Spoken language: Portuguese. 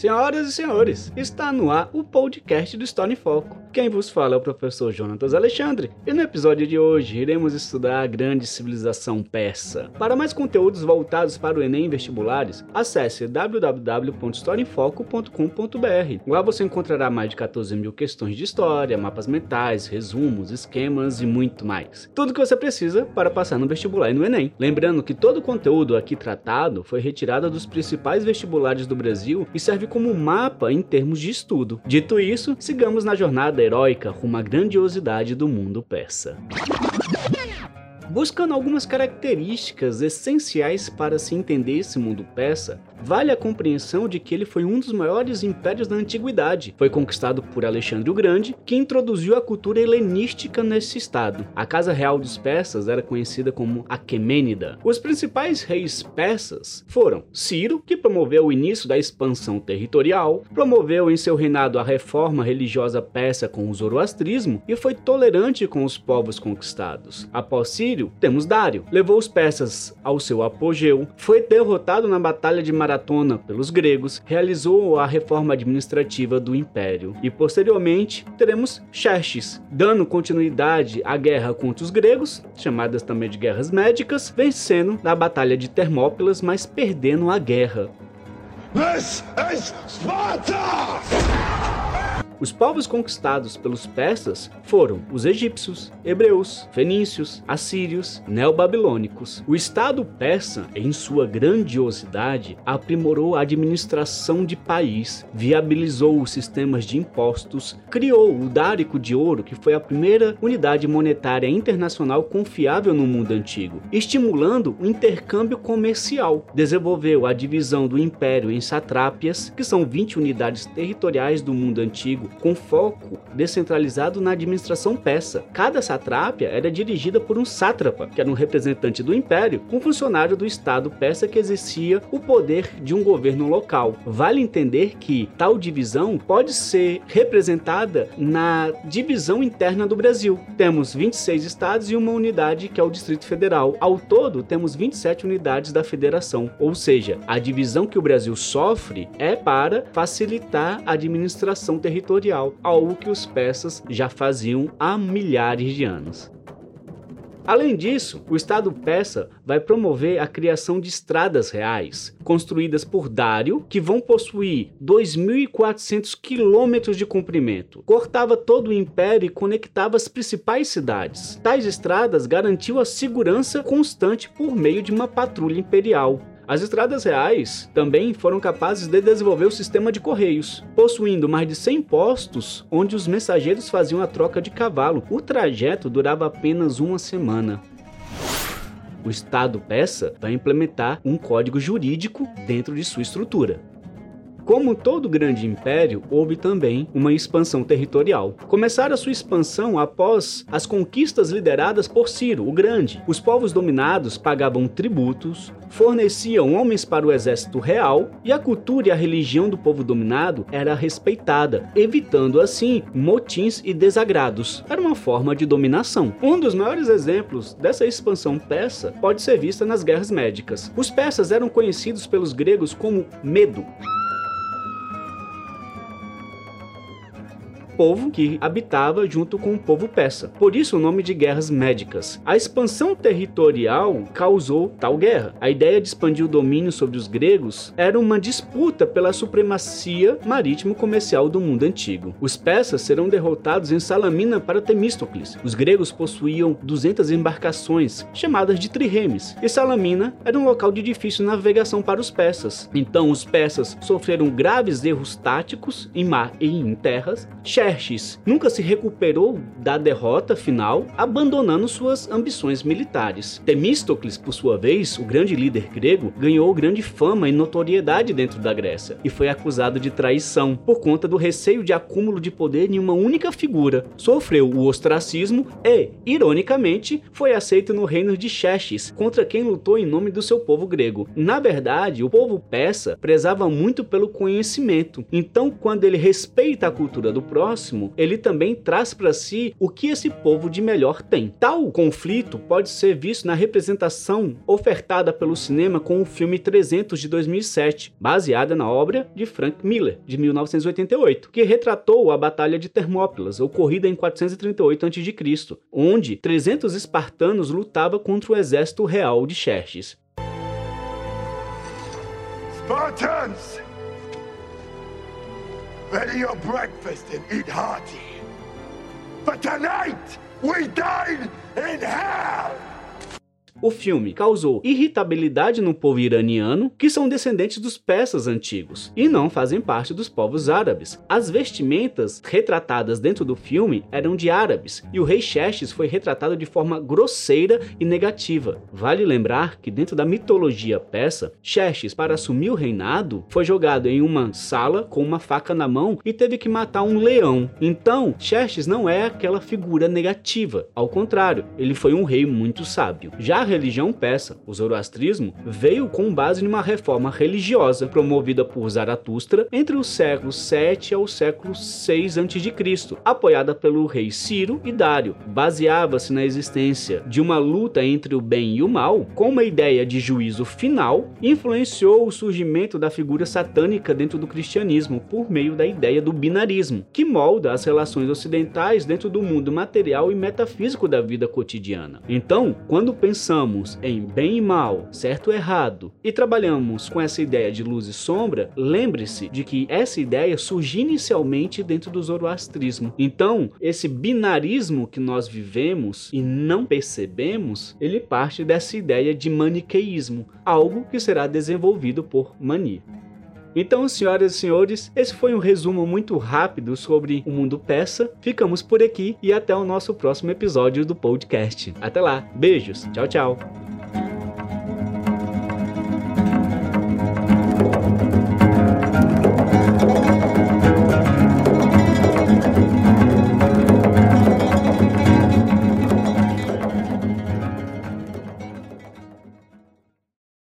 Senhoras e senhores, está no ar o podcast do História em Foco. Quem vos fala é o professor Jonatas Alexandre, e no episódio de hoje iremos estudar a grande civilização persa. Para mais conteúdos voltados para o Enem e vestibulares, acesse www.historiaemfoco.com.br. Lá você encontrará mais de 14 mil questões de história, mapas mentais, resumos, esquemas e muito mais. Tudo que você precisa para passar no vestibular e no Enem. Lembrando que todo o conteúdo aqui tratado foi retirado dos principais vestibulares do Brasil e serve como mapa em termos de estudo. Dito isso, sigamos na jornada heróica rumo à grandiosidade do mundo persa. Buscando algumas características essenciais para se entender esse mundo persa, vale a compreensão de que ele foi um dos maiores impérios da antiguidade. Foi conquistado por Alexandre o Grande, que introduziu a cultura helenística nesse estado. A casa real dos persas era conhecida como Aquemênida. Os principais reis persas foram Ciro, que promoveu o início da expansão territorial, promoveu em seu reinado a reforma religiosa persa com o zoroastrismo e foi tolerante com os povos conquistados. Após Ciro, temos Dário. Levou os persas ao seu apogeu, foi derrotado na Batalha de Mar maratona pelos gregos, realizou a reforma administrativa do império. E posteriormente teremos Xerxes, dando continuidade à guerra contra os gregos, chamadas também de guerras médicas, vencendo na Batalha de Termópilas, mas perdendo a guerra. This is Sparta! Os povos conquistados pelos persas foram os egípcios, hebreus, fenícios, assírios, neobabilônicos. O Estado persa, em sua grandiosidade, aprimorou a administração de país, viabilizou os sistemas de impostos, criou o Dárico de Ouro, que foi a primeira unidade monetária internacional confiável no mundo antigo, estimulando o intercâmbio comercial. Desenvolveu a divisão do império em satrápias, que são 20 unidades territoriais do mundo antigo, com foco descentralizado na administração persa. Cada satrápia era dirigida por um sátrapa, que era um representante do império, um funcionário do estado persa que exercia o poder de um governo local. Vale entender que tal divisão pode ser representada na divisão interna do Brasil. Temos 26 estados e uma unidade que é o Distrito Federal. Ao todo, temos 27 unidades da federação, ou seja, a divisão que o Brasil sofre é para facilitar a administração territorial territorial, algo que os persas já faziam há milhares de anos. Além disso, o Estado persa vai promover a criação de estradas reais, construídas por Dário, que vão possuir 2.400 quilômetros de comprimento. Cortava todo o império e conectava as principais cidades. Tais estradas garantiam a segurança constante por meio de uma patrulha imperial. As estradas reais também foram capazes de desenvolver o sistema de correios, possuindo mais de 100 postos onde os mensageiros faziam a troca de cavalo. O trajeto durava apenas uma semana. O Estado persa vai implementar um código jurídico dentro de sua estrutura. Como todo grande império, houve também uma expansão territorial. Começaram a sua expansão após as conquistas lideradas por Ciro, o Grande. Os povos dominados pagavam tributos, forneciam homens para o exército real e a cultura e a religião do povo dominado era respeitada, evitando assim motins e desagrados. Era uma forma de dominação. Um dos maiores exemplos dessa expansão persa pode ser vista nas guerras médicas. Os persas eram conhecidos pelos gregos como medo. Povo que habitava junto com o povo persa. Por isso o nome de guerras médicas. A expansão territorial causou tal guerra. A ideia de expandir o domínio sobre os gregos era uma disputa pela supremacia marítimo-comercial do mundo antigo. Os persas serão derrotados em Salamina para Temístocles. Os gregos possuíam 200 embarcações, chamadas de triremes, e Salamina era um local de difícil navegação para os persas. Então os persas sofreram graves erros táticos em mar e em terras. Nunca se recuperou da derrota final, abandonando suas ambições militares. Temístocles, por sua vez, o grande líder grego, ganhou grande fama e notoriedade dentro da Grécia e foi acusado de traição por conta do receio de acúmulo de poder em uma única figura. Sofreu o ostracismo e, ironicamente, foi aceito no reino de Xerxes, contra quem lutou em nome do seu povo grego. Na verdade, o povo persa prezava muito pelo conhecimento, então, quando ele respeita a cultura do próximo, próximo, ele também traz para si o que esse povo de melhor tem. Tal conflito pode ser visto na representação ofertada pelo cinema com o filme 300 de 2007, baseada na obra de Frank Miller, de 1988, que retratou a Batalha de Termópilas, ocorrida em 438 a.C., onde 300 espartanos lutavam contra o exército real de Xerxes. Spartans! Ready your breakfast and eat hearty. But tonight, we dine in hell! O filme causou irritabilidade no povo iraniano, que são descendentes dos persas antigos e não fazem parte dos povos árabes. As vestimentas retratadas dentro do filme eram de árabes e o rei Xerxes foi retratado de forma grosseira e negativa. Vale lembrar que dentro da mitologia persa, Xerxes, para assumir o reinado, foi jogado em uma sala com uma faca na mão e teve que matar um leão. Então, Xerxes não é aquela figura negativa, ao contrário, ele foi um rei muito sábio. Já religião persa, o zoroastrismo, veio com base numa reforma religiosa promovida por Zaratustra entre os séculos 7 ao século 6 a.C., apoiada pelo rei Ciro e Dário. Baseava-se na existência de uma luta entre o bem e o mal, com uma ideia de juízo final, influenciou o surgimento da figura satânica dentro do cristianismo por meio da ideia do binarismo, que molda as relações ocidentais dentro do mundo material e metafísico da vida cotidiana. Então, quando pensamos pensamos em bem e mal, certo e errado, e trabalhamos com essa ideia de luz e sombra, lembre-se de que essa ideia surgiu inicialmente dentro do zoroastrismo. Então, esse binarismo que nós vivemos e não percebemos, ele parte dessa ideia de maniqueísmo, algo que será desenvolvido por Mani. Então, senhoras e senhores, esse foi um resumo muito rápido sobre o mundo peça. Ficamos por aqui e até o nosso próximo episódio do podcast. Até lá, beijos, tchau, tchau.